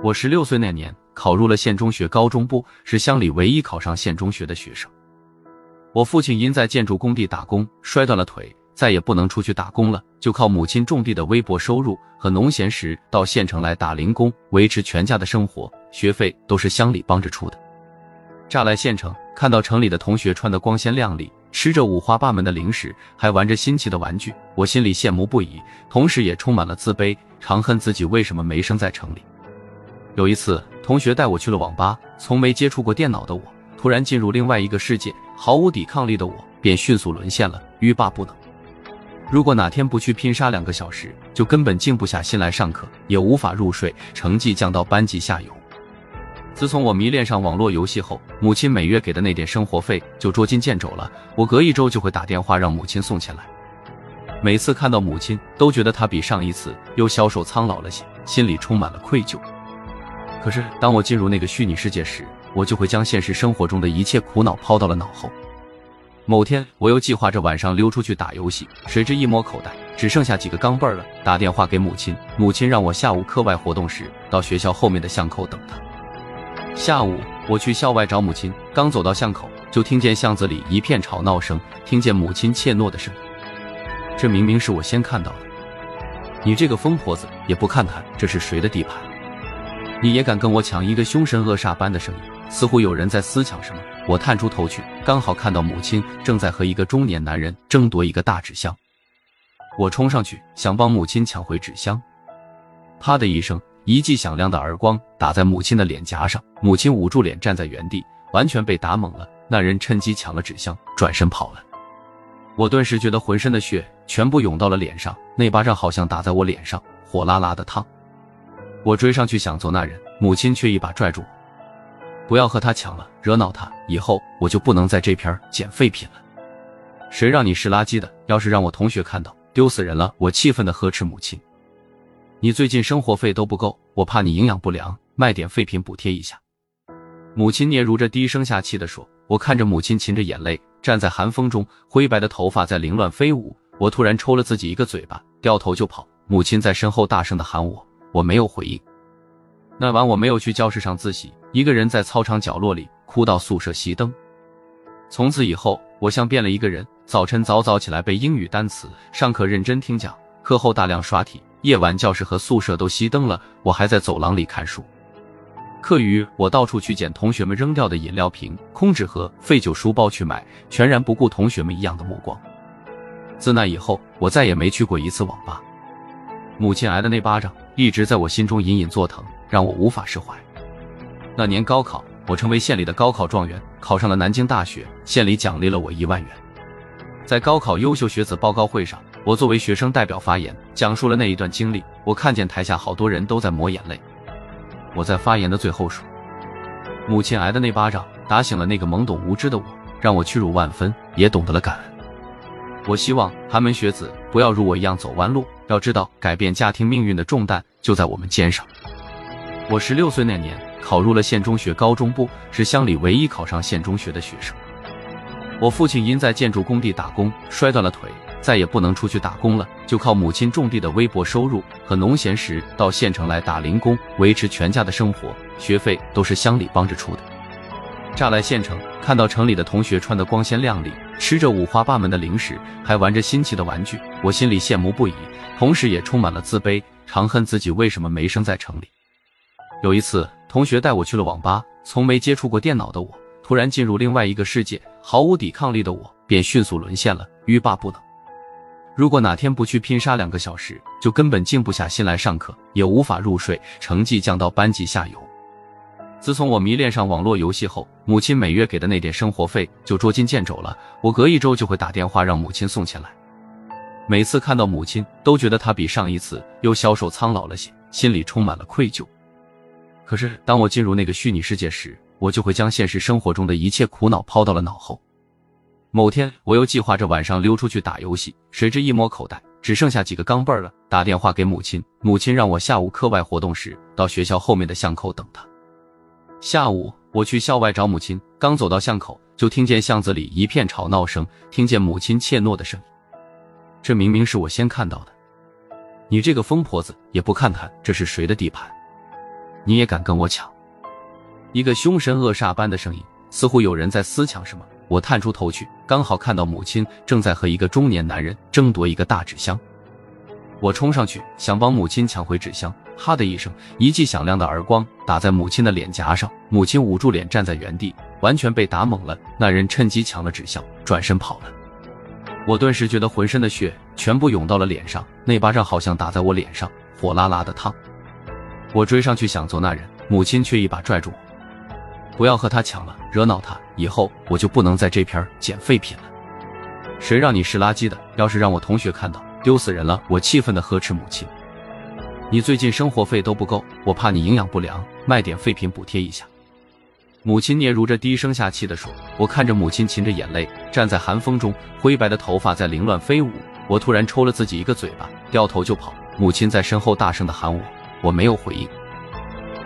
我十六岁那年考入了县中学高中部，是乡里唯一考上县中学的学生。我父亲因在建筑工地打工摔断了腿，再也不能出去打工了，就靠母亲种地的微薄收入和农闲时到县城来打零工维持全家的生活，学费都是乡里帮着出的。乍来县城，看到城里的同学穿得光鲜亮丽，吃着五花八门的零食，还玩着新奇的玩具，我心里羡慕不已，同时也充满了自卑，常恨自己为什么没生在城里。有一次，同学带我去了网吧，从没接触过电脑的我，突然进入另外一个世界，毫无抵抗力的我便迅速沦陷了，欲罢不能。如果哪天不去拼杀两个小时，就根本静不下心来上课，也无法入睡，成绩降到班级下游。自从我迷恋上网络游戏后，母亲每月给的那点生活费就捉襟见肘了。我隔一周就会打电话让母亲送钱来，每次看到母亲，都觉得她比上一次又消瘦苍老了些，心里充满了愧疚。可是，当我进入那个虚拟世界时，我就会将现实生活中的一切苦恼抛到了脑后。某天，我又计划着晚上溜出去打游戏，谁知一摸口袋，只剩下几个钢镚了。打电话给母亲，母亲让我下午课外活动时到学校后面的巷口等她。下午，我去校外找母亲，刚走到巷口，就听见巷子里一片吵闹声，听见母亲怯懦的声音。这明明是我先看到的，你这个疯婆子，也不看看这是谁的地盘？你也敢跟我抢一个凶神恶煞般的声音，似乎有人在私抢什么。我探出头去，刚好看到母亲正在和一个中年男人争夺一个大纸箱。我冲上去想帮母亲抢回纸箱，啪的一声，一记响亮的耳光打在母亲的脸颊上，母亲捂住脸站在原地，完全被打懵了。那人趁机抢了纸箱，转身跑了。我顿时觉得浑身的血全部涌到了脸上，那巴掌好像打在我脸上，火辣辣的烫。我追上去想揍那人，母亲却一把拽住我，不要和他抢了，惹恼他，以后我就不能在这片捡废品了。谁让你是垃圾的？要是让我同学看到，丢死人了！我气愤的呵斥母亲：“你最近生活费都不够，我怕你营养不良，卖点废品补贴一下。”母亲嗫嚅着，低声下气的说：“我看着母亲噙着眼泪站在寒风中，灰白的头发在凌乱飞舞。我突然抽了自己一个嘴巴，掉头就跑。母亲在身后大声的喊我。”我没有回应。那晚我没有去教室上自习，一个人在操场角落里哭到宿舍熄灯。从此以后，我像变了一个人。早晨早早起来背英语单词，上课认真听讲，课后大量刷题。夜晚教室和宿舍都熄灯了，我还在走廊里看书。课余我到处去捡同学们扔掉的饮料瓶、空纸盒、废旧书包去买，全然不顾同学们异样的目光。自那以后，我再也没去过一次网吧。母亲挨的那巴掌。一直在我心中隐隐作疼，让我无法释怀。那年高考，我成为县里的高考状元，考上了南京大学，县里奖励了我一万元。在高考优秀学子报告会上，我作为学生代表发言，讲述了那一段经历。我看见台下好多人都在抹眼泪。我在发言的最后说：“母亲挨的那巴掌，打醒了那个懵懂无知的我，让我屈辱万分，也懂得了感恩。”我希望寒门学子不要如我一样走弯路，要知道改变家庭命运的重担就在我们肩上。我十六岁那年考入了县中学高中部，是乡里唯一考上县中学的学生。我父亲因在建筑工地打工摔断了腿，再也不能出去打工了，就靠母亲种地的微薄收入和农闲时到县城来打零工维持全家的生活，学费都是乡里帮着出的。乍来县城，看到城里的同学穿得光鲜亮丽。吃着五花八门的零食，还玩着新奇的玩具，我心里羡慕不已，同时也充满了自卑，常恨自己为什么没生在城里。有一次，同学带我去了网吧，从没接触过电脑的我，突然进入另外一个世界，毫无抵抗力的我便迅速沦陷了，欲罢不能。如果哪天不去拼杀两个小时，就根本静不下心来上课，也无法入睡，成绩降到班级下游。自从我迷恋上网络游戏后，母亲每月给的那点生活费就捉襟见肘了。我隔一周就会打电话让母亲送钱来，每次看到母亲，都觉得她比上一次又消瘦苍老了些，心里充满了愧疚。可是当我进入那个虚拟世界时，我就会将现实生活中的一切苦恼抛到了脑后。某天，我又计划着晚上溜出去打游戏，谁知一摸口袋，只剩下几个钢镚了。打电话给母亲，母亲让我下午课外活动时到学校后面的巷口等她。下午，我去校外找母亲，刚走到巷口，就听见巷子里一片吵闹声，听见母亲怯懦的声音。这明明是我先看到的，你这个疯婆子，也不看看这是谁的地盘？你也敢跟我抢？一个凶神恶煞般的声音，似乎有人在私抢什么。我探出头去，刚好看到母亲正在和一个中年男人争夺一个大纸箱。我冲上去想帮母亲抢回纸箱，哈的一声，一记响亮的耳光打在母亲的脸颊上，母亲捂住脸站在原地，完全被打懵了。那人趁机抢了纸箱，转身跑了。我顿时觉得浑身的血全部涌到了脸上，那巴掌好像打在我脸上，火辣辣的烫。我追上去想揍那人，母亲却一把拽住我，不要和他抢了，惹恼他，以后我就不能在这片捡废品了。谁让你是垃圾的？要是让我同学看到。丢死人了！我气愤的呵斥母亲：“你最近生活费都不够，我怕你营养不良，卖点废品补贴一下。”母亲嗫嚅着，低声下气的说：“我看着母亲噙着眼泪站在寒风中，灰白的头发在凌乱飞舞。我突然抽了自己一个嘴巴，掉头就跑。母亲在身后大声的喊我，我没有回应。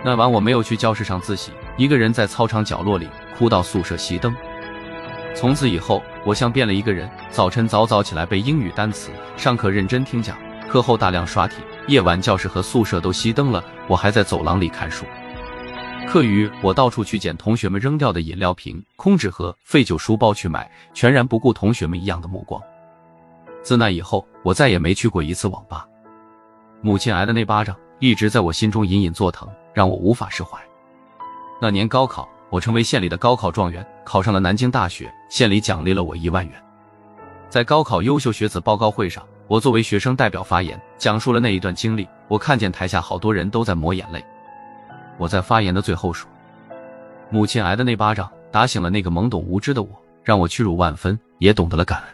那晚我没有去教室上自习，一个人在操场角落里哭到宿舍熄灯。从此以后。”我像变了一个人，早晨早早起来背英语单词，上课认真听讲，课后大量刷题，夜晚教室和宿舍都熄灯了，我还在走廊里看书。课余我到处去捡同学们扔掉的饮料瓶、空纸盒、废旧书包去买，全然不顾同学们异样的目光。自那以后，我再也没去过一次网吧。母亲挨的那巴掌一直在我心中隐隐作疼，让我无法释怀。那年高考。我成为县里的高考状元，考上了南京大学，县里奖励了我一万元。在高考优秀学子报告会上，我作为学生代表发言，讲述了那一段经历。我看见台下好多人都在抹眼泪。我在发言的最后说：“母亲挨的那巴掌，打醒了那个懵懂无知的我，让我屈辱万分，也懂得了感恩。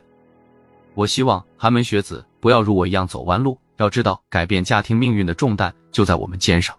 我希望寒门学子不要如我一样走弯路，要知道改变家庭命运的重担就在我们肩上。”